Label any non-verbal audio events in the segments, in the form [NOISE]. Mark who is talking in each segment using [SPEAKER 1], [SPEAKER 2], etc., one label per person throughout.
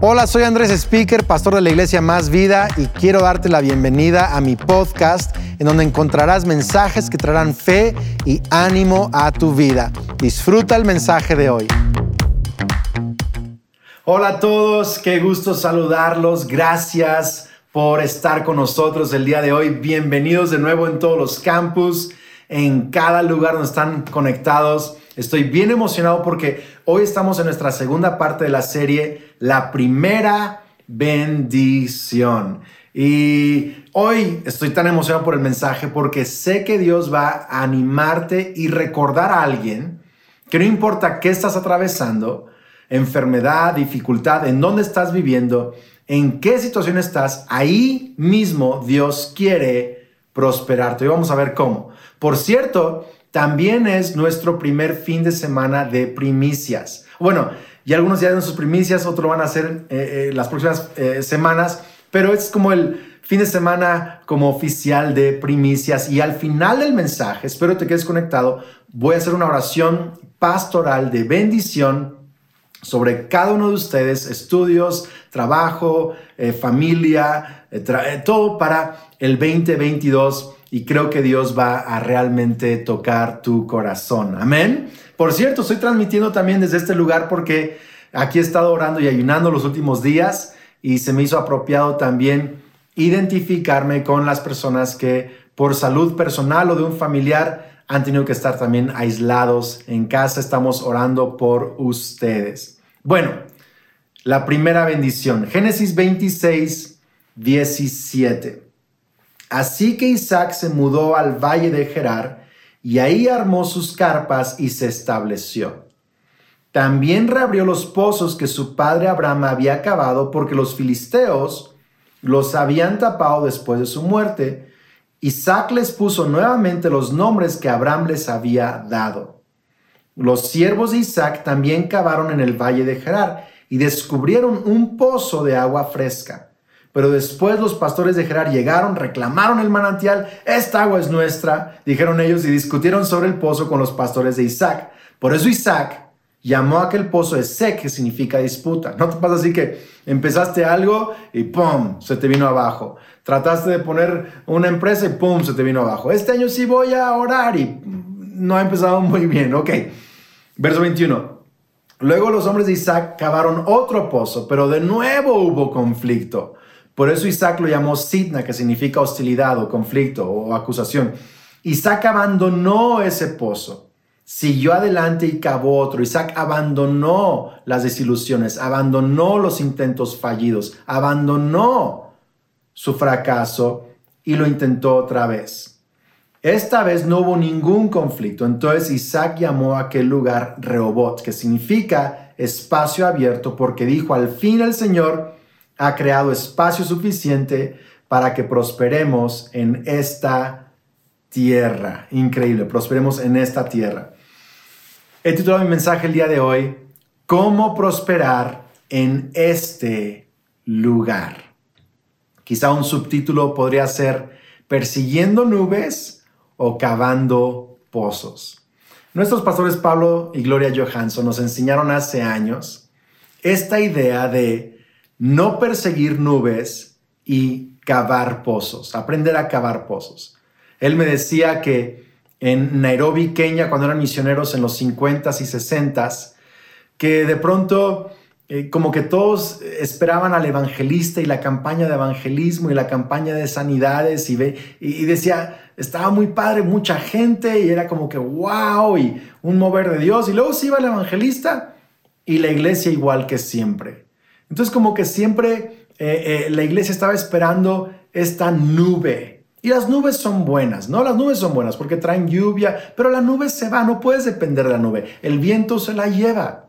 [SPEAKER 1] Hola, soy Andrés Speaker, pastor de la iglesia Más Vida y quiero darte la bienvenida a mi podcast en donde encontrarás mensajes que traerán fe y ánimo a tu vida. Disfruta el mensaje de hoy. Hola a todos, qué gusto saludarlos. Gracias por estar con nosotros el día de hoy. Bienvenidos de nuevo en todos los campus, en cada lugar donde están conectados. Estoy bien emocionado porque hoy estamos en nuestra segunda parte de la serie, la primera bendición. Y hoy estoy tan emocionado por el mensaje porque sé que Dios va a animarte y recordar a alguien que no importa qué estás atravesando, enfermedad, dificultad, en dónde estás viviendo, en qué situación estás, ahí mismo Dios quiere prosperarte. Y vamos a ver cómo. Por cierto, también es nuestro primer fin de semana de primicias. Bueno, y algunos ya de sus primicias, otros van a hacer eh, eh, las próximas eh, semanas, pero es como el fin de semana como oficial de primicias. Y al final del mensaje, espero te quedes conectado, voy a hacer una oración pastoral de bendición sobre cada uno de ustedes, estudios, trabajo, familia, todo para el 2022 y creo que Dios va a realmente tocar tu corazón. Amén. Por cierto, estoy transmitiendo también desde este lugar porque aquí he estado orando y ayunando los últimos días y se me hizo apropiado también identificarme con las personas que por salud personal o de un familiar han tenido que estar también aislados en casa. Estamos orando por ustedes. Bueno, la primera bendición, Génesis 26, 17. Así que Isaac se mudó al valle de Gerar y ahí armó sus carpas y se estableció. También reabrió los pozos que su padre Abraham había cavado porque los filisteos los habían tapado después de su muerte. Isaac les puso nuevamente los nombres que Abraham les había dado. Los siervos de Isaac también cavaron en el valle de Gerar y descubrieron un pozo de agua fresca. Pero después los pastores de Gerar llegaron, reclamaron el manantial, esta agua es nuestra, dijeron ellos y discutieron sobre el pozo con los pastores de Isaac. Por eso Isaac llamó a aquel pozo Esec, que significa disputa. No te pasa así que empezaste algo y ¡pum! se te vino abajo. Trataste de poner una empresa y ¡pum! se te vino abajo. Este año sí voy a orar y no ha empezado [LAUGHS] muy bien. Ok. Verso 21. Luego los hombres de Isaac cavaron otro pozo, pero de nuevo hubo conflicto. Por eso Isaac lo llamó Sidna, que significa hostilidad o conflicto o acusación. Isaac abandonó ese pozo, siguió adelante y cavó otro. Isaac abandonó las desilusiones, abandonó los intentos fallidos, abandonó su fracaso y lo intentó otra vez. Esta vez no hubo ningún conflicto, entonces Isaac llamó a aquel lugar Rehobot, que significa espacio abierto, porque dijo, al fin el Señor ha creado espacio suficiente para que prosperemos en esta tierra. Increíble, prosperemos en esta tierra. He titulado mi mensaje el día de hoy, ¿Cómo prosperar en este lugar? Quizá un subtítulo podría ser Persiguiendo nubes o cavando pozos. Nuestros pastores Pablo y Gloria Johansson nos enseñaron hace años esta idea de no perseguir nubes y cavar pozos, aprender a cavar pozos. Él me decía que en Nairobi, Kenia, cuando eran misioneros en los 50s y 60s, que de pronto eh, como que todos esperaban al evangelista y la campaña de evangelismo y la campaña de sanidades y, y, decía, estaba muy padre, mucha gente y era como que wow y un mover de Dios y luego se iba el evangelista y la iglesia igual que siempre. Entonces como que siempre eh, eh, la iglesia estaba esperando esta nube. Y las nubes son buenas, ¿no? Las nubes son buenas porque traen lluvia, pero la nube se va, no puedes depender de la nube. El viento se la lleva.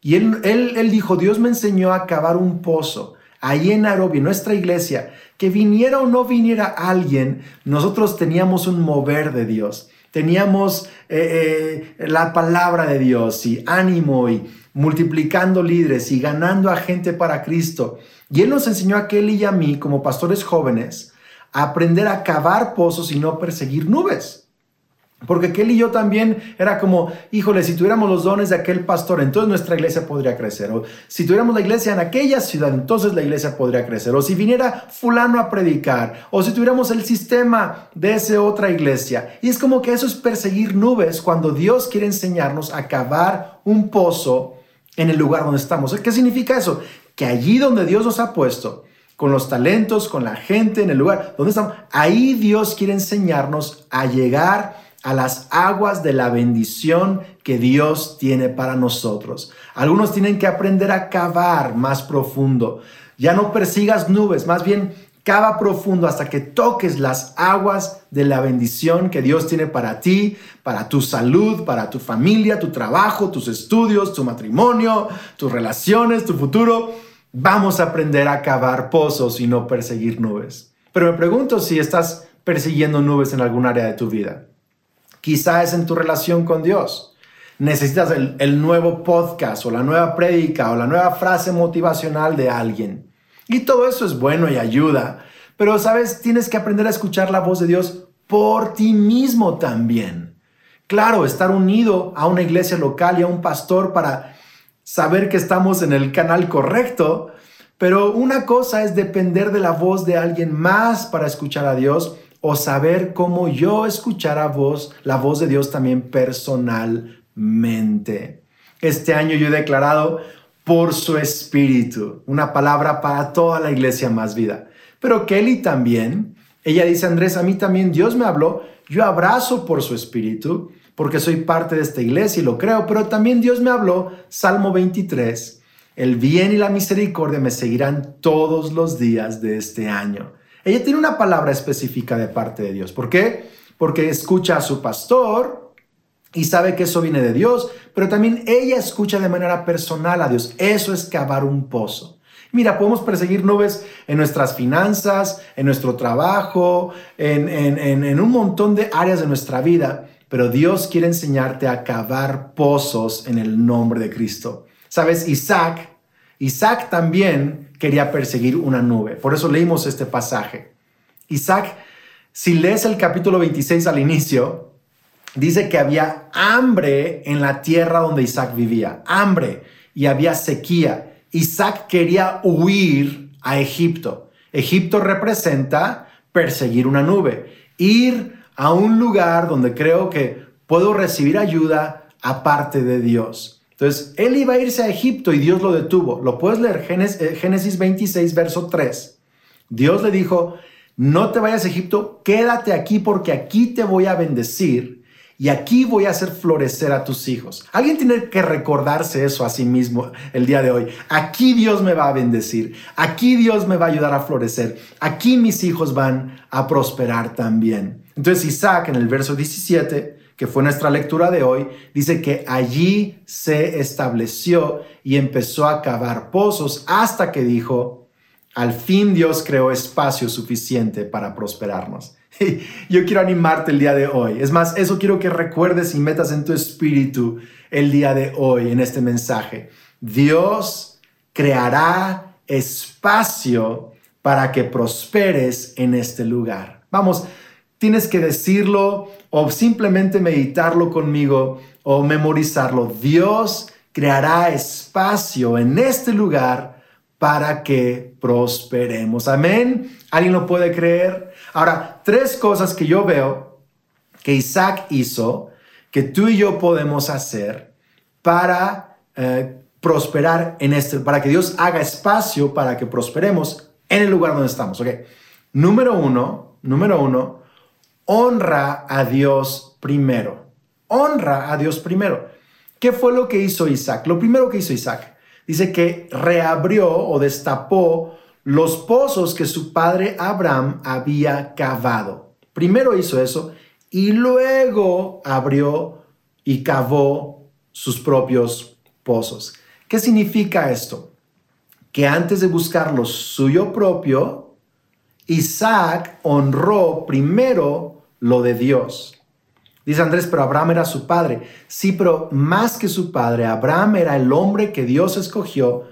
[SPEAKER 1] Y él, él, él dijo, Dios me enseñó a cavar un pozo ahí en Nairobi, nuestra iglesia, que viniera o no viniera alguien, nosotros teníamos un mover de Dios. Teníamos eh, la palabra de Dios y ánimo y multiplicando líderes y ganando a gente para Cristo. Y Él nos enseñó a Kelly y a mí, como pastores jóvenes, a aprender a cavar pozos y no perseguir nubes. Porque aquel y yo también era como, híjole, si tuviéramos los dones de aquel pastor, entonces nuestra iglesia podría crecer. O si tuviéramos la iglesia en aquella ciudad, entonces la iglesia podría crecer. O si viniera fulano a predicar. O si tuviéramos el sistema de esa otra iglesia. Y es como que eso es perseguir nubes cuando Dios quiere enseñarnos a cavar un pozo en el lugar donde estamos. ¿Qué significa eso? Que allí donde Dios nos ha puesto, con los talentos, con la gente, en el lugar donde estamos, ahí Dios quiere enseñarnos a llegar a las aguas de la bendición que Dios tiene para nosotros. Algunos tienen que aprender a cavar más profundo. Ya no persigas nubes, más bien cava profundo hasta que toques las aguas de la bendición que Dios tiene para ti, para tu salud, para tu familia, tu trabajo, tus estudios, tu matrimonio, tus relaciones, tu futuro. Vamos a aprender a cavar pozos y no perseguir nubes. Pero me pregunto si estás persiguiendo nubes en algún área de tu vida. Quizá es en tu relación con Dios. Necesitas el, nuevo podcast o la nueva prédica o la nueva frase motivacional de alguien. Y todo eso es bueno y ayuda. Pero, ¿sabes? Tienes que aprender a escuchar la voz de Dios por ti mismo también. Claro, estar unido a una iglesia local y a un pastor para saber que estamos en el canal correcto, pero una cosa es depender de la voz de alguien más para escuchar a Dios o saber cómo yo escuchar a voz, la voz de Dios también personalmente. Este año yo he declarado por su espíritu, una palabra para toda la iglesia más vida. Pero Kelly también, ella dice, Andrés, a mí también Dios me habló, yo abrazo por su espíritu, porque soy parte de esta iglesia y lo creo, pero también Dios me habló, Salmo 23, el bien y la misericordia me seguirán todos los días de este año. Ella tiene una palabra específica de parte de Dios. ¿Por qué? Porque escucha a su pastor y sabe que eso viene de Dios, pero también ella escucha de manera personal a Dios. Eso es cavar un pozo. Mira, podemos perseguir nubes en nuestras finanzas, en nuestro trabajo, en, en, un montón de áreas de nuestra vida, pero Dios quiere enseñarte a cavar pozos en el nombre de Cristo. Sabes, Isaac, Isaac también quería perseguir una nube. Por eso leímos este pasaje. Isaac, si lees el capítulo 26 al inicio, dice que había hambre en la tierra donde Isaac vivía, hambre y había sequía. Isaac quería huir a Egipto. Egipto representa perseguir una nube, ir a un lugar donde creo que puedo recibir ayuda aparte de Dios. Entonces, él iba a irse a Egipto y Dios lo detuvo. Lo puedes leer, Génesis 26, eh, verso 3. Dios le dijo, no te vayas a Egipto, quédate aquí porque aquí te voy a bendecir y aquí voy a hacer florecer a tus hijos. Alguien tiene que recordarse eso a sí mismo el día de hoy. Aquí Dios me va a bendecir, aquí Dios me va a ayudar a florecer, aquí mis hijos van a prosperar también. Entonces Isaac en el verso 17 que fue nuestra lectura de hoy, dice que allí se estableció y empezó a cavar pozos hasta que dijo, al fin Dios creó espacio suficiente para prosperarnos. [LAUGHS] Yo quiero animarte el día de hoy. Es más, eso quiero que recuerdes y metas en tu espíritu el día de hoy en este mensaje. Dios creará espacio para que prosperes en este lugar. Vamos, tienes que decirlo o simplemente meditarlo conmigo o memorizarlo. Dios creará espacio en este lugar para que prosperemos. Amén. ¿Alguien lo puede creer? Ahora, tres cosas que yo veo que Isaac hizo, que tú y yo podemos hacer para eh, prosperar en este, para que Dios haga espacio para que prosperemos en el lugar donde estamos. Ok. Número uno, número uno, honra a Dios primero. Honra a Dios primero. ¿Qué fue lo que hizo Isaac? Lo primero que hizo Isaac, dice que reabrió o destapó los pozos que su padre Abraham había cavado. Primero hizo eso y luego abrió y cavó sus propios pozos. ¿Qué significa esto? Que antes de buscar lo suyo propio, Isaac honró primero lo de Dios. Dice Andrés, pero Abraham era su padre. Sí, pero más que su padre, Abraham era el hombre que Dios escogió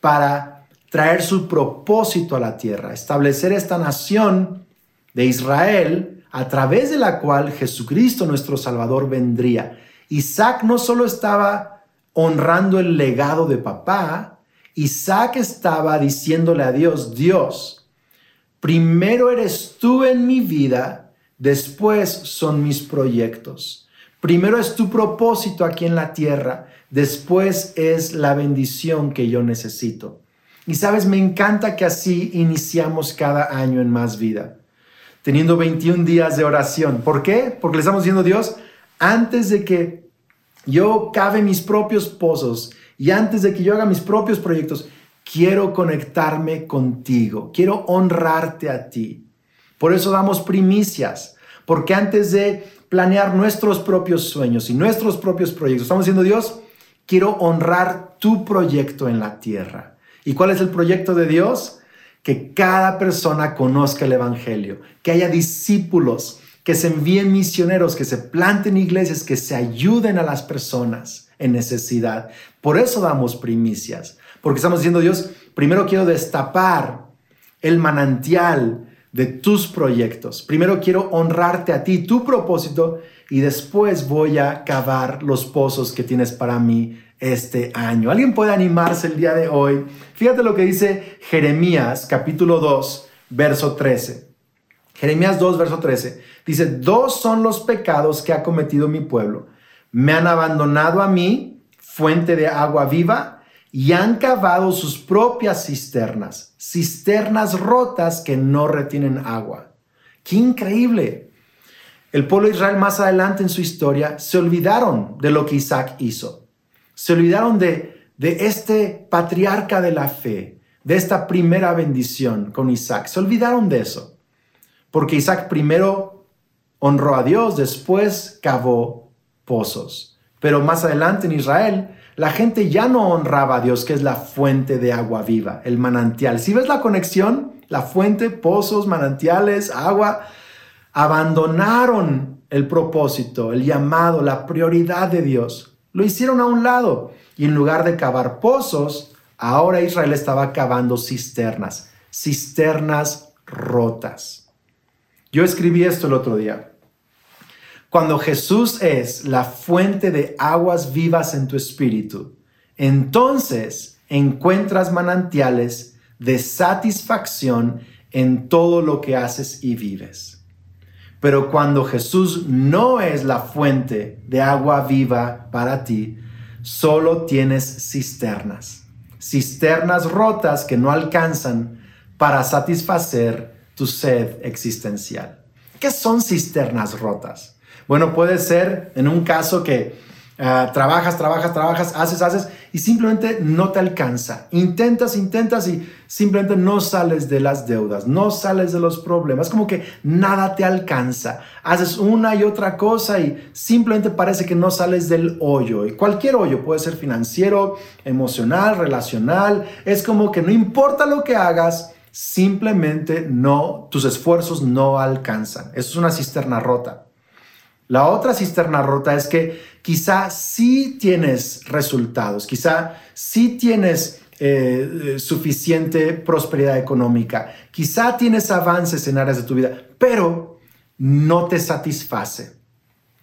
[SPEAKER 1] para traer su propósito a la tierra, establecer esta nación de Israel a través de la cual Jesucristo nuestro Salvador vendría. Isaac no solo estaba honrando el legado de papá, Isaac estaba diciéndole a Dios, Dios, primero eres tú en mi vida, después son mis proyectos. Primero es tu propósito aquí en la tierra, después es la bendición que yo necesito. Y sabes, me encanta que así iniciamos cada año en más vida, teniendo 21 días de oración. ¿Por qué? Porque le estamos diciendo Dios, antes de que yo cave mis propios pozos y antes de que yo haga mis propios proyectos, quiero conectarme contigo, quiero honrarte a ti. Por eso damos primicias, porque antes de planear nuestros propios sueños y nuestros propios proyectos. Estamos diciendo, Dios, quiero honrar tu proyecto en la tierra. ¿Y cuál es el proyecto de Dios? Que cada persona conozca el Evangelio, que haya discípulos, que se envíen misioneros, que se planten iglesias, que se ayuden a las personas en necesidad. Por eso damos primicias, porque estamos diciendo, Dios, primero quiero destapar el manantial de tus proyectos. Primero quiero honrarte a ti, tu propósito, y después voy a cavar los pozos que tienes para mí este año. ¿Alguien puede animarse el día de hoy? Fíjate lo que dice Jeremías capítulo 2, verso 13. Jeremías 2, verso 13. Dice, dos son los pecados que ha cometido mi pueblo. Me han abandonado a mí, fuente de agua viva, y han cavado sus propias cisternas, cisternas rotas que no retienen agua. ¡Qué increíble! El pueblo de Israel más adelante en su historia se olvidaron de lo que Isaac hizo. Se olvidaron de, de este patriarca de la fe, de esta primera bendición con Isaac. Se olvidaron de eso. Porque Isaac primero honró a Dios, después cavó pozos. Pero más adelante en Israel la gente ya no honraba a Dios, que es la fuente de agua viva, el manantial. Si ves la conexión, la fuente, pozos, manantiales, agua, abandonaron el propósito, el llamado, la prioridad de Dios. Lo hicieron a un lado y en lugar de cavar pozos, ahora Israel estaba cavando cisternas, cisternas rotas. Yo escribí esto el otro día. Cuando Jesús es la fuente de aguas vivas en tu espíritu, entonces encuentras manantiales de satisfacción en todo lo que haces y vives. Pero cuando Jesús no es la fuente de agua viva para ti, solo tienes cisternas, cisternas rotas que no alcanzan para satisfacer tu sed existencial. ¿Qué son cisternas rotas? Bueno, puede ser en un caso que ah, trabajas, trabajas, trabajas, haces, haces y simplemente no te alcanza. Intentas, intentas y simplemente no sales de las deudas, no sales de los problemas, como que nada te alcanza. Haces una y otra cosa y simplemente parece que no sales del hoyo. Y cualquier hoyo puede ser financiero, emocional, relacional. Es como que no importa lo que hagas, simplemente no, tus esfuerzos no alcanzan. Eso es una cisterna rota. La otra cisterna rota es que quizá sí tienes resultados, quizá sí tienes eh, suficiente prosperidad económica, quizá tienes avances en áreas de tu vida, pero no te satisface.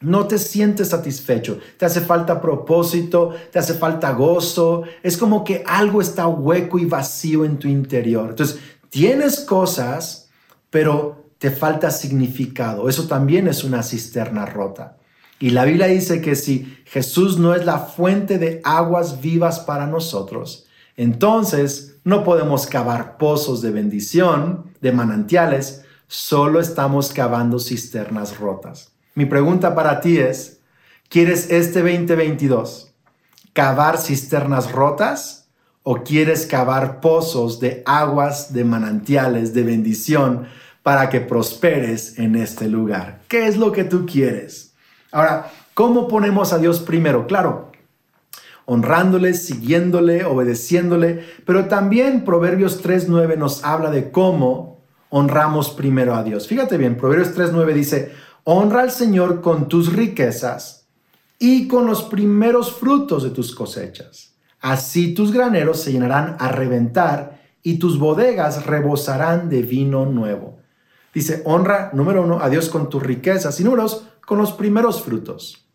[SPEAKER 1] No te sientes satisfecho, te hace falta propósito, te hace falta gozo, es como que algo está hueco y vacío en tu interior. Entonces, tienes cosas, pero te falta significado. Eso también es una cisterna rota. Y la Biblia dice que si Jesús no es la fuente de aguas vivas para nosotros, entonces no podemos cavar pozos de bendición, de manantiales, solo estamos cavando cisternas rotas. Mi pregunta para ti es, ¿quieres este 2022 cavar cisternas rotas o quieres cavar pozos de aguas, de manantiales, de bendición para que prosperes en este lugar. ¿Qué es lo que tú quieres? Ahora, ¿cómo ponemos a Dios primero? Claro, honrándole, siguiéndole, obedeciéndole, pero también Proverbios 3.9 nos habla de cómo honramos primero a Dios. Fíjate bien, Proverbios 3.9 dice, honra al Señor con tus riquezas y con los primeros frutos de tus cosechas. Así tus graneros se llenarán a reventar y tus bodegas rebosarán de vino nuevo. Dice, honra, número uno, a Dios con tus riquezas y número dos, con los primeros frutos.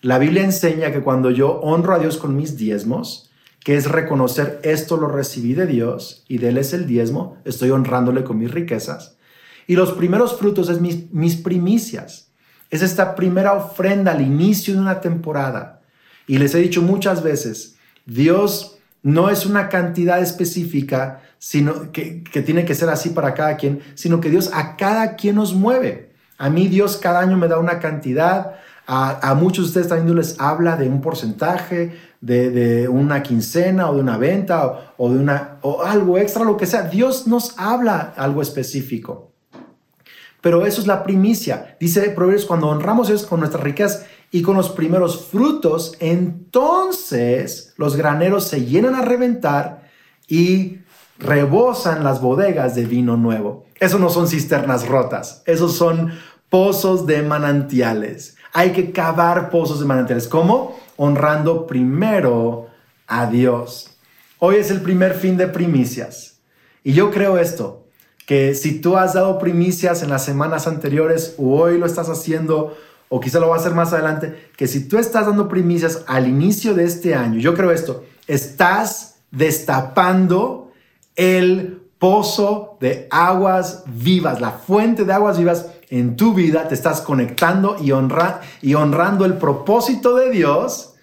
[SPEAKER 1] La Biblia enseña que cuando yo honro a Dios con mis diezmos, que es reconocer esto lo recibí de Dios y de Él es el diezmo, estoy honrándole con mis riquezas. Y los primeros frutos es mis, mis primicias. Es esta primera ofrenda al inicio de una temporada. Y les he dicho muchas veces, Dios no es una cantidad específica sino que, que, tiene que ser así para cada quien, sino que Dios a cada quien nos mueve. A mí Dios cada año me da una cantidad, a, muchos de ustedes también les habla de un porcentaje, de, de una quincena o de una venta o, o, de una, o algo extra, lo que sea. Dios nos habla algo específico. Pero eso es la primicia. Dice Proverbios, cuando honramos a Dios con nuestras riquezas y con los primeros frutos, entonces los graneros se llenan a reventar y rebosan las bodegas de vino nuevo. Eso no son cisternas rotas, esos son pozos de manantiales. Hay que cavar pozos de manantiales. ¿Cómo? Honrando primero a Dios. Hoy es el primer fin de primicias. Y yo creo esto, que si tú has dado primicias en las semanas anteriores o hoy lo estás haciendo o quizá lo va a hacer más adelante, que si tú estás dando primicias al inicio de este año, yo creo esto, estás destapando el pozo de aguas vivas, la fuente de aguas vivas en tu vida, te estás conectando y, honra, y honrando el propósito de Dios,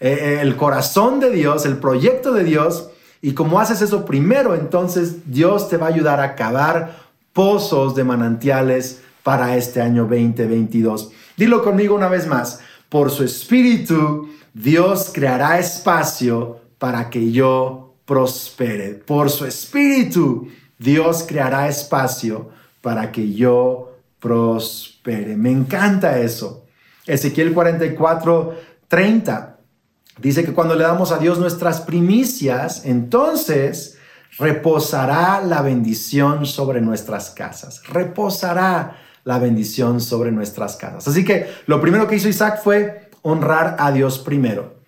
[SPEAKER 1] eh, eh, el corazón de Dios, el proyecto de Dios. Y como haces eso primero, entonces Dios te va a ayudar a cavar pozos de manantiales para este año 2022. Dilo conmigo una vez más. Por su espíritu, Dios creará espacio para que yo prospere. Por su espíritu, Dios creará espacio para que yo prospere. Me encanta eso. Ezequiel 44, 30 dice que cuando le damos a Dios nuestras primicias, entonces reposará la bendición sobre nuestras casas. Reposará la bendición sobre nuestras casas. Así que lo primero que hizo Isaac fue honrar a Dios primero.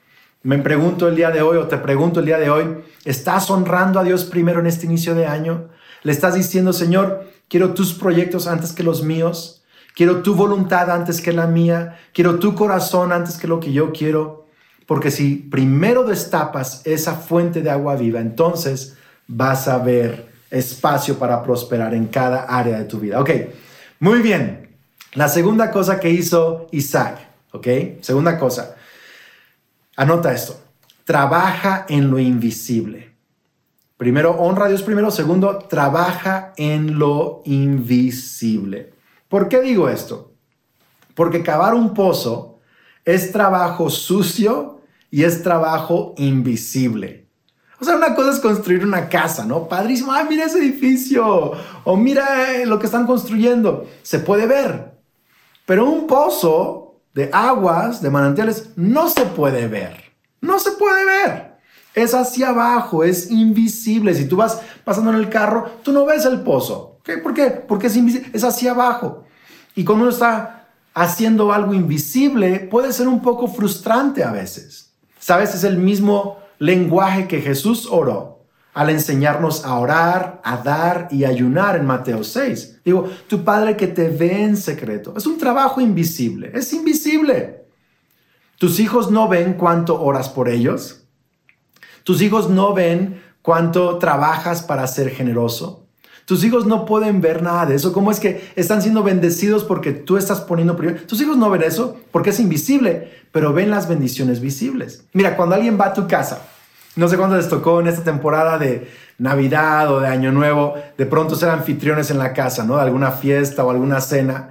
[SPEAKER 1] Me pregunto el día de hoy o te pregunto el día de hoy, ¿estás honrando a Dios primero en este inicio de año? ¿Le estás diciendo, Señor, quiero tus proyectos antes que los míos? Quiero tu voluntad antes que la mía. Quiero tu corazón antes que lo que yo quiero. Porque si primero destapas esa fuente de agua viva, entonces vas a ver espacio para prosperar en cada área de tu vida. Ok, muy bien. La segunda cosa que hizo Isaac, ok, segunda cosa. Anota esto. Trabaja en lo invisible. Primero, honra a Dios primero. Segundo, trabaja en lo invisible. ¿Por qué digo esto? Porque cavar un pozo es trabajo sucio y es trabajo invisible. O sea, una cosa es construir una casa, ¿no? Padrísimo, ay, mira ese edificio, o mira eh, lo que están construyendo, se puede ver. Pero un pozo de aguas, de manantiales, no se puede ver. No se puede ver. Es hacia abajo, es invisible. Si tú vas pasando en el carro, tú no ves el pozo. ¿Por qué? Porque es invisible, es hacia abajo. Y cuando uno está haciendo algo invisible, puede ser un poco frustrante a veces. ¿Sabes? Es el mismo lenguaje que Jesús oró al enseñarnos a orar, a dar y ayunar en Mateo 6. Digo, tu Padre que te ve en secreto. Es un trabajo invisible, es invisible. Tus hijos no ven cuánto oras por ellos. Tus hijos no ven cuánto trabajas para ser generoso. Tus hijos no pueden ver nada de eso. ¿Cómo es que están siendo bendecidos porque tú estás poniendo primero? Tus hijos no ven eso porque es invisible, pero ven las bendiciones visibles. Mira, cuando alguien va a tu casa no sé cuándo les tocó en esta temporada de Navidad o de Año Nuevo, de pronto ser anfitriones en la casa, ¿no? De alguna fiesta o alguna cena.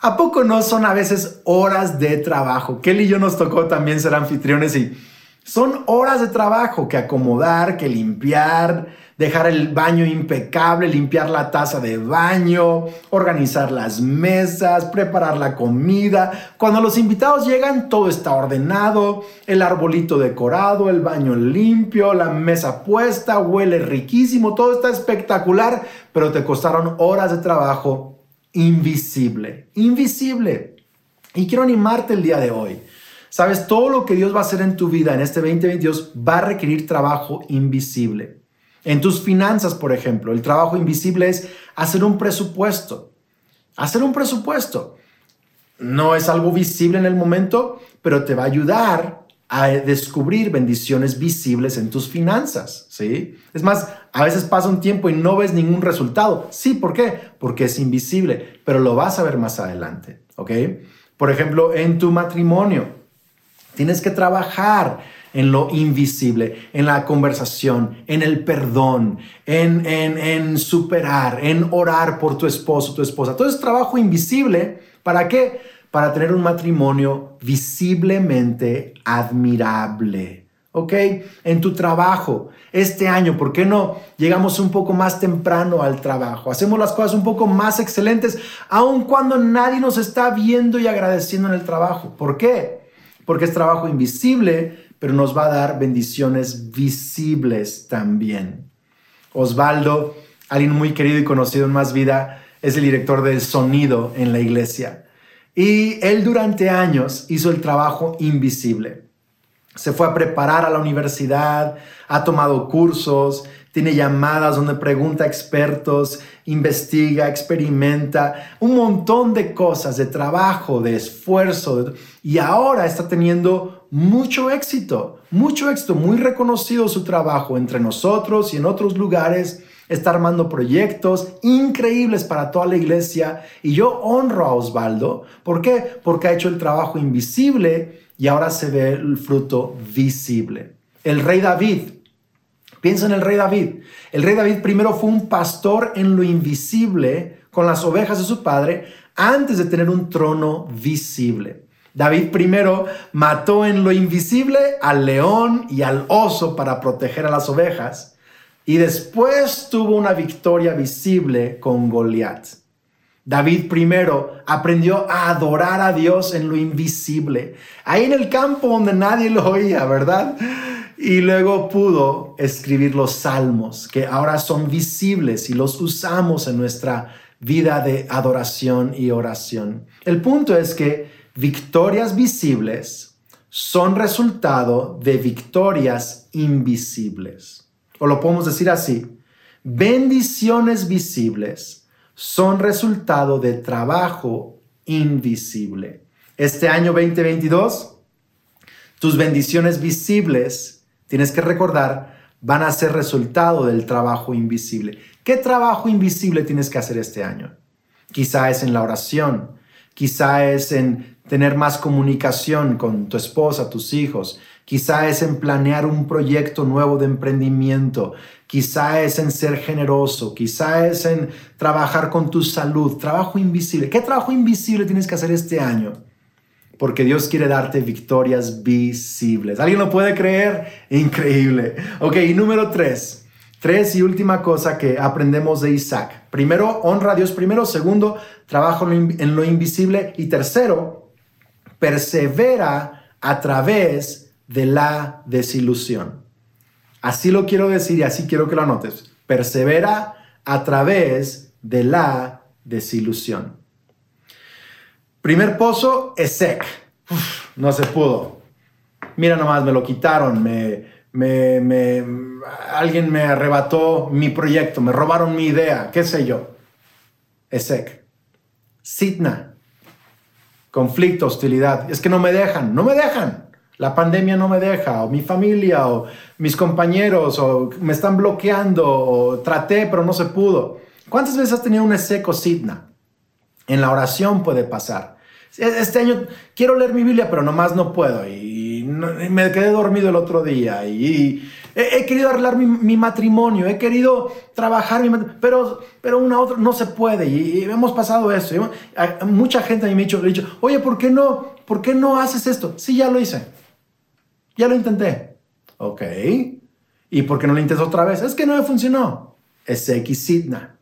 [SPEAKER 1] ¿A poco no son a veces horas de trabajo? Kelly y yo nos tocó también ser anfitriones y son horas de trabajo que acomodar, que limpiar, dejar el baño impecable, limpiar la taza de baño, organizar las mesas, preparar la comida. Cuando los invitados llegan, todo está ordenado, el arbolito decorado, el baño limpio, la mesa puesta, huele riquísimo, todo está espectacular, pero te costaron horas de trabajo invisible, invisible. Y quiero animarte el día de hoy. Sabes, todo lo que Dios va a hacer en tu vida en este 2022 va a requerir trabajo invisible. En tus finanzas, por ejemplo, el trabajo invisible es hacer un presupuesto. Hacer un presupuesto. No es algo visible en el momento, pero te va a ayudar a descubrir bendiciones visibles en tus finanzas, ¿sí? Es más, a veces pasa un tiempo y no ves ningún resultado. Sí, ¿por qué? Porque es invisible, pero lo vas a ver más adelante, ¿ok? Por ejemplo, en tu matrimonio, tienes que trabajar en lo invisible, en la conversación, en el perdón, en, en, superar, en orar por tu esposo, tu esposa. Todo es trabajo invisible. ¿Para qué? para tener un matrimonio visiblemente admirable. ¿Ok? En tu trabajo, este año, ¿por qué no llegamos un poco más temprano al trabajo? Hacemos las cosas un poco más excelentes, aun cuando nadie nos está viendo y agradeciendo en el trabajo. ¿Por qué? Porque es trabajo invisible, pero nos va a dar bendiciones visibles también. Osvaldo, alguien muy querido y conocido en Más Vida, es el director del sonido en la iglesia. Y él durante años hizo el trabajo invisible. Se fue a preparar a la universidad, ha tomado cursos, tiene llamadas donde pregunta a expertos, investiga, experimenta, un montón de cosas, de trabajo, de esfuerzo. Y ahora está teniendo mucho éxito, mucho éxito, muy reconocido su trabajo entre nosotros y en otros lugares está armando proyectos increíbles para toda la iglesia y yo honro a Osvaldo. ¿Por qué? Porque ha hecho el trabajo invisible y ahora se ve el fruto visible. El rey David, piensa en el rey David. El rey David primero fue un pastor en lo invisible con las ovejas de su padre antes de tener un trono visible. David primero mató en lo invisible al león y al oso para proteger a las ovejas y después tuvo una victoria visible con Goliat. David primero aprendió a adorar a Dios en lo invisible, ahí en el campo donde nadie lo oía, ¿verdad? Y luego pudo escribir los salmos, que ahora son visibles y los usamos en nuestra vida de adoración y oración. El punto es que victorias visibles son resultado de victorias invisibles o lo podemos decir así, bendiciones visibles son resultado de trabajo invisible. Este año 2022, tus bendiciones visibles, tienes que recordar, van a ser resultado del trabajo invisible. ¿Qué trabajo invisible tienes que hacer este año? Quizá es en la oración, quizá es en tener más comunicación con tu esposa, tus hijos, quizá es en planear un proyecto nuevo de emprendimiento, quizá es en ser generoso, quizá es en trabajar con tu salud, trabajo invisible. ¿Qué trabajo invisible tienes que hacer este año? Porque Dios quiere darte victorias visibles. ¿Alguien lo puede creer? Increíble. Ok, y número tres. Tres y última cosa que aprendemos de Isaac. Primero, honra a Dios primero. Segundo, trabajo en lo invisible. Y tercero, persevera a través de la desilusión. Así lo quiero decir y así quiero que lo anotes. Persevera a través de la desilusión. Primer pozo, Esec. no se pudo. Mira nomás, me lo quitaron, me, alguien me arrebató mi proyecto, me robaron mi idea, qué sé yo. Esec. Sitna. Conflicto, hostilidad. Es que no me dejan, no me dejan la pandemia no me deja, o mi familia, o mis compañeros, o me están bloqueando, o traté pero no se pudo. ¿Cuántas veces has tenido un seco sidna? En la oración puede pasar. Este año quiero leer mi Biblia, pero nomás no puedo. Y, me quedé dormido el otro día. Y, he, querido arreglar mi, matrimonio, he querido trabajar, mi pero, pero una otra no se puede. Y, hemos pasado eso. mucha gente a mí me ha dicho, dicho, oye, ¿por qué no? ¿Por qué no haces esto? Sí, ya lo hice. Ya lo intenté. Ok. ¿Y por qué no lo intentas otra vez? Es que no me funcionó. Es Sidna.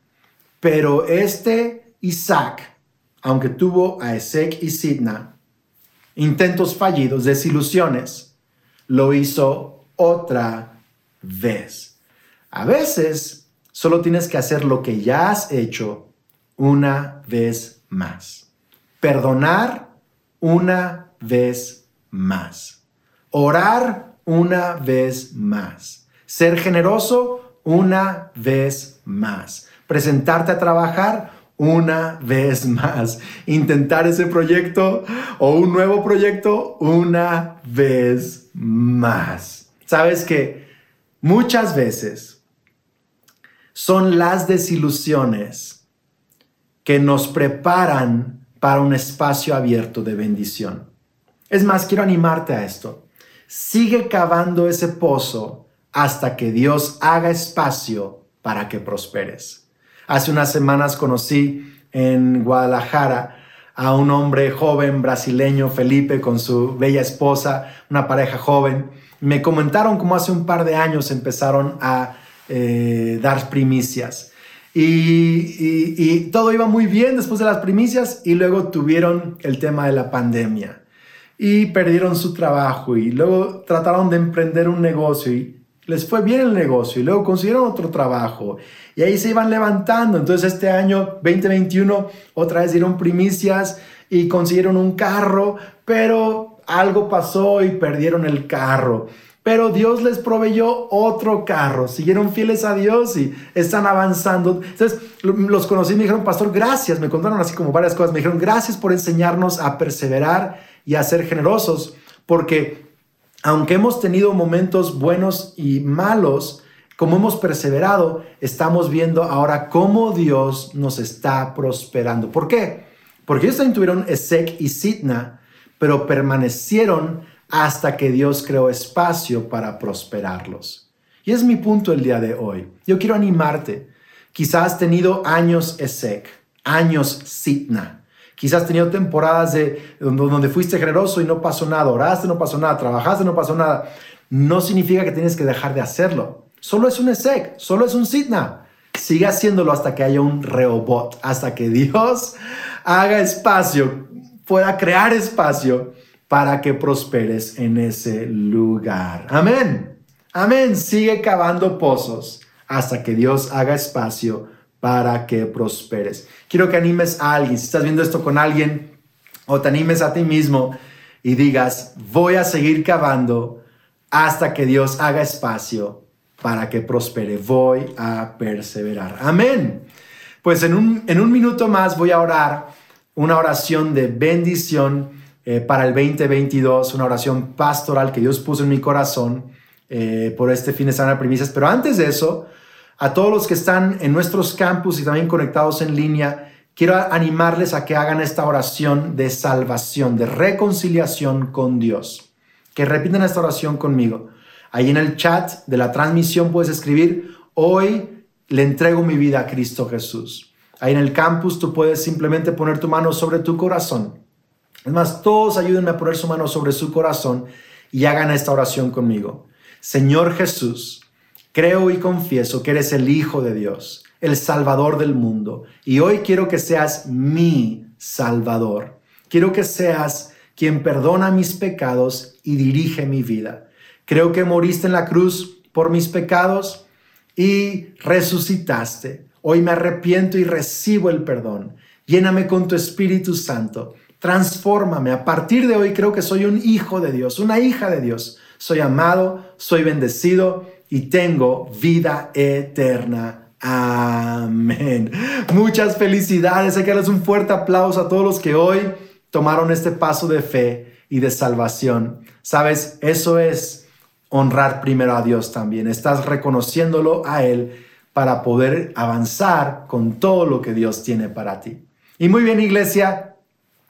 [SPEAKER 1] Pero este Isaac, aunque tuvo a Esek y Sidna, intentos fallidos, desilusiones, lo hizo otra vez. A veces solo tienes que hacer lo que ya has hecho una vez más. Perdonar una vez más. Orar una vez más. Ser generoso una vez más. Presentarte a trabajar una vez más. Intentar ese proyecto o un nuevo proyecto una vez más. Sabes que muchas veces son las desilusiones que nos preparan para un espacio abierto de bendición. Es más, quiero animarte a esto. Sigue cavando ese pozo hasta que Dios haga espacio para que prosperes. Hace unas semanas conocí en Guadalajara a un hombre joven brasileño, Felipe, con su bella esposa, una pareja joven. Me comentaron cómo hace un par de años empezaron a eh, dar primicias. y, todo iba muy bien después de las primicias y luego tuvieron el tema de la pandemia y perdieron su trabajo y luego trataron de emprender un negocio y les fue bien el negocio y luego consiguieron otro trabajo y ahí se iban levantando. Entonces este año 2021 otra vez dieron primicias y consiguieron un carro, pero algo pasó y perdieron el carro. Pero Dios les proveyó otro carro, siguieron fieles a Dios y están avanzando. Entonces los conocí y me dijeron, pastor, gracias. Me contaron así como varias cosas. Me dijeron, gracias por enseñarnos a perseverar y a ser generosos, porque aunque hemos tenido momentos buenos y malos, como hemos perseverado, estamos viendo ahora cómo Dios nos está prosperando. ¿Por qué? Porque ellos también tuvieron Esek y Sitna, pero permanecieron hasta que Dios creó espacio para prosperarlos. Y es mi punto el día de hoy. Yo quiero animarte. Quizás has tenido años Esek, años Sitna. Quizás has tenido temporadas de, donde fuiste generoso y no pasó nada, oraste, no pasó nada, trabajaste, no pasó nada. No significa que tienes que dejar de hacerlo. Solo es un ESEC, solo es un SIDNA. Sigue haciéndolo hasta que haya un Reobot, hasta que Dios haga espacio, pueda crear espacio para que prosperes en ese lugar. Amén. Amén. Sigue cavando pozos hasta que Dios haga espacio para que prosperes. Quiero que animes a alguien, si estás viendo esto con alguien, o te animes a ti mismo y digas, voy a seguir cavando hasta que Dios haga espacio para que prospere. Voy a perseverar. Amén. Pues en un, en un minuto más voy a orar una oración de bendición eh, para el 2022, una oración pastoral que Dios puso en mi corazón eh, por este fin de semana primicias. Pero antes de eso, a todos los que están en nuestros campus y también conectados en línea, quiero animarles a que hagan esta oración de salvación, de reconciliación con Dios. Que repiten esta oración conmigo. Ahí en el chat de la transmisión puedes escribir, hoy le entrego mi vida a Cristo Jesús. Ahí en el campus tú puedes simplemente poner tu mano sobre tu corazón. Es más, todos ayúdenme a poner su mano sobre su corazón y hagan esta oración conmigo. Señor Jesús, Creo y confieso que eres el Hijo de Dios, el Salvador del mundo, y hoy quiero que seas mi Salvador. Quiero que seas quien perdona mis pecados y dirige mi vida. Creo que moriste en la cruz por mis pecados y resucitaste. Hoy me arrepiento y recibo el perdón. Lléname con tu Espíritu Santo. Transfórmame. A partir de hoy creo que soy un hijo de Dios, una hija de Dios. Soy amado, soy bendecido y tengo vida eterna. Amén. Muchas felicidades. Hay que darles un fuerte aplauso a todos los que hoy tomaron este paso de fe y de salvación. Sabes, eso es honrar primero a Dios también. Estás reconociéndolo a Él para poder avanzar con todo lo que Dios tiene para ti. Y muy bien, iglesia.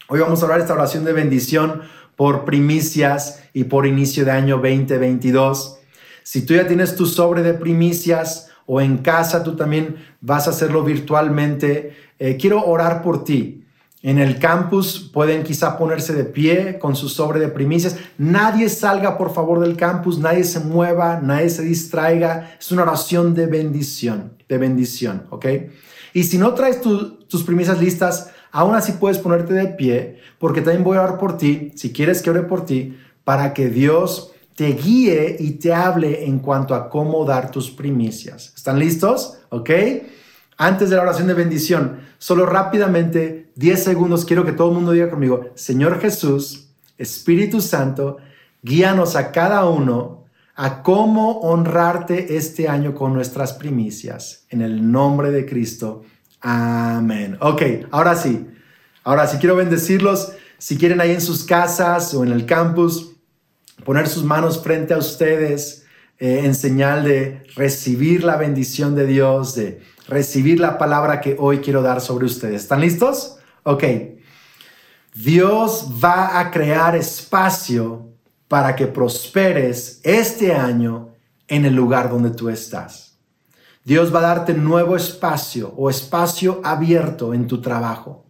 [SPEAKER 1] Hoy vamos a hablar esta oración de bendición por primicias y por inicio de año 2022. Si tú ya tienes tu sobre de primicias o en casa tú también vas a hacerlo virtualmente, eh, quiero orar por ti. En el campus pueden quizá ponerse de pie con su sobre de primicias. Nadie salga por favor del campus, nadie se mueva, nadie se distraiga. Es una oración de bendición, de bendición, ¿ok? Y si no traes tus primicias listas, aún así puedes ponerte de pie, porque también voy a orar por ti, si quieres que ore por ti, para que Dios te guíe y te hable en cuanto a cómo dar tus primicias. ¿Están listos? ¿Ok? Antes de la oración de bendición, solo rápidamente, 10 segundos, quiero que todo el mundo diga conmigo, Señor Jesús, Espíritu Santo, guíanos a cada uno a cómo honrarte este año con nuestras primicias. En el nombre de Cristo. Amén. Ok, ahora sí. Ahora sí quiero bendecirlos. Si quieren ahí en sus casas o en el campus, poner sus manos frente a ustedes eh, en señal de recibir la bendición de Dios, de recibir la palabra que hoy quiero dar sobre ustedes. ¿Están listos? Ok. Dios va a crear espacio para que prosperes este año en el lugar donde tú estás. Dios va a darte nuevo espacio o espacio abierto en tu trabajo,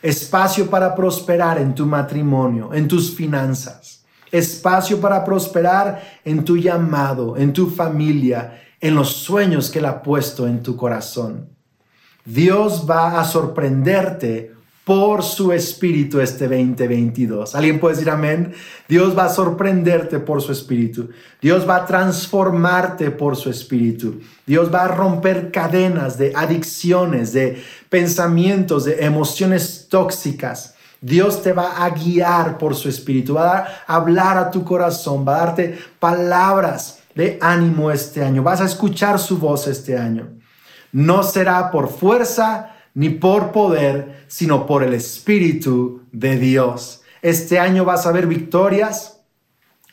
[SPEAKER 1] espacio para prosperar en tu matrimonio, en tus finanzas espacio para prosperar en tu llamado, en tu familia, en los sueños que Él ha puesto en tu corazón. Dios va a sorprenderte por su espíritu este 2022. ¿Alguien puede decir amén? Dios va a sorprenderte por su espíritu. Dios va a transformarte por su espíritu. Dios va a romper cadenas de adicciones, de pensamientos, de emociones tóxicas Dios te va a guiar por su espíritu, va a hablar a tu corazón, va a darte palabras de ánimo este año, vas a escuchar su voz este año. No será por fuerza ni por poder, sino por el Espíritu de Dios. Este año vas a ver victorias,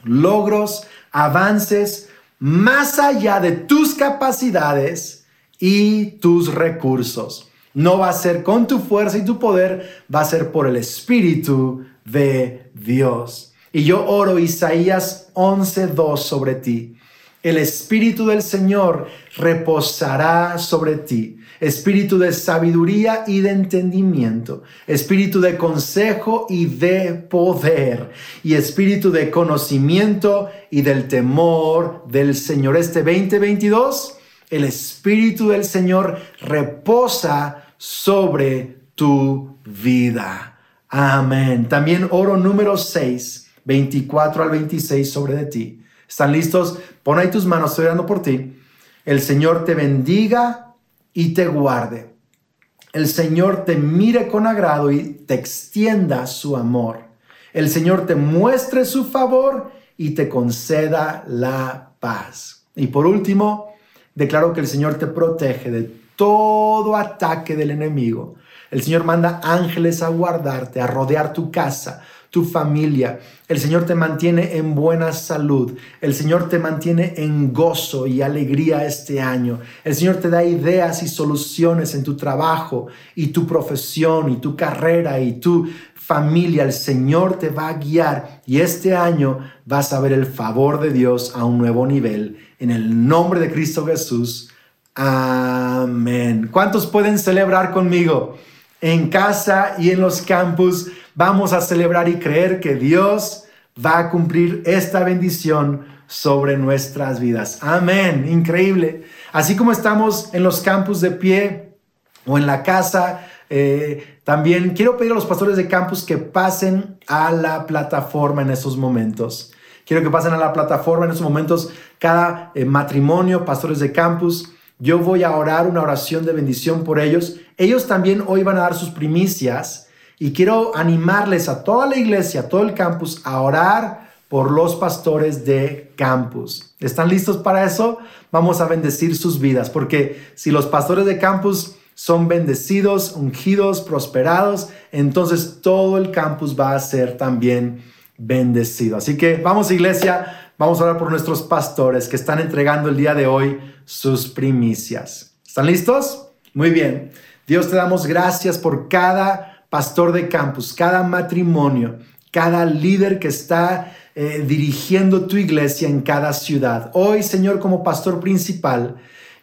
[SPEAKER 1] logros, avances más allá de tus capacidades y tus recursos. No va a ser con tu fuerza y tu poder, va a ser por el Espíritu de Dios. Y yo oro Isaías 11:2 sobre ti. El Espíritu del Señor reposará sobre ti. Espíritu de sabiduría y de entendimiento. Espíritu de consejo y de poder. Y espíritu de conocimiento y del temor del Señor. Este 2022, el Espíritu del Señor reposa sobre tu vida. Amén. También oro número 6, 24 al 26 sobre de ti. ¿Están listos? Pon ahí tus manos, estoy orando por ti. El Señor te bendiga y te guarde. El Señor te mire con agrado y te extienda su amor. El Señor te muestre su favor y te conceda la paz. Y por último, declaro que el Señor te protege de todo ataque del enemigo. El Señor manda ángeles a guardarte, a rodear tu casa, tu familia. El Señor te mantiene en buena salud. El Señor te mantiene en gozo y alegría este año. El Señor te da ideas y soluciones en tu trabajo y tu profesión y tu carrera y tu familia. El Señor te va a guiar y este año vas a ver el favor de Dios a un nuevo nivel. En el nombre de Cristo Jesús. Amén. ¿Cuántos pueden celebrar conmigo? En casa y en los campus vamos a celebrar y creer que Dios va a cumplir esta bendición sobre nuestras vidas. Amén. Increíble. Así como estamos en los campus de pie o en la casa, eh, también quiero pedir a los pastores de campus que pasen a la plataforma en esos momentos. Quiero que pasen a la plataforma en esos momentos cada eh, matrimonio, pastores de campus. Yo voy a orar una oración de bendición por ellos. Ellos también hoy van a dar sus primicias y quiero animarles a toda la iglesia, a todo el campus, a orar por los pastores de campus. ¿Están listos para eso? Vamos a bendecir sus vidas, porque si los pastores de campus son bendecidos, ungidos, prosperados, entonces todo el campus va a ser también bendecido. Así que vamos iglesia, vamos a orar por nuestros pastores que están entregando el día de hoy sus primicias. ¿Están listos? Muy bien. Dios te damos gracias por cada pastor de campus, cada matrimonio, cada líder que está eh, dirigiendo tu iglesia en cada ciudad. Hoy, Señor, como pastor principal,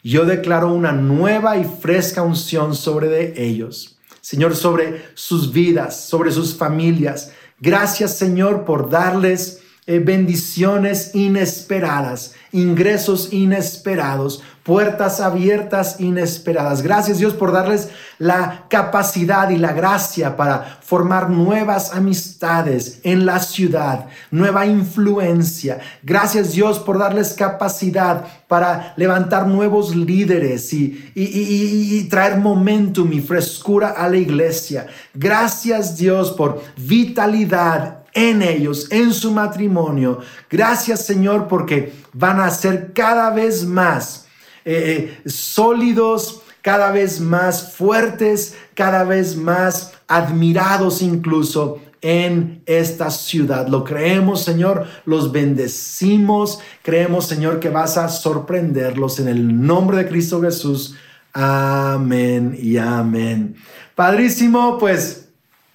[SPEAKER 1] yo declaro una nueva y fresca unción sobre de ellos. Señor, sobre sus vidas, sobre sus familias. Gracias, Señor, por darles bendiciones inesperadas, ingresos inesperados, puertas abiertas inesperadas. Gracias Dios por darles la capacidad y la gracia para formar nuevas amistades en la ciudad, nueva influencia. Gracias Dios por darles capacidad para levantar nuevos líderes y, y, traer momentum y frescura a la iglesia. Gracias Dios por vitalidad en ellos, en su matrimonio. Gracias Señor porque van a ser cada vez más eh, eh, sólidos, cada vez más fuertes, cada vez más admirados incluso en esta ciudad. Lo creemos, Señor, los bendecimos, creemos, Señor, que vas a sorprenderlos en el nombre de Cristo Jesús. Amén y amén. Padrísimo, pues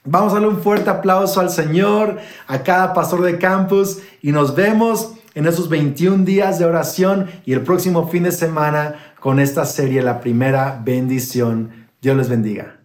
[SPEAKER 1] vamos a darle un fuerte aplauso al Señor, a cada pastor de campus y nos vemos en esos 21 días de oración y el próximo fin de semana con esta serie, la primera bendición. Dios les bendiga.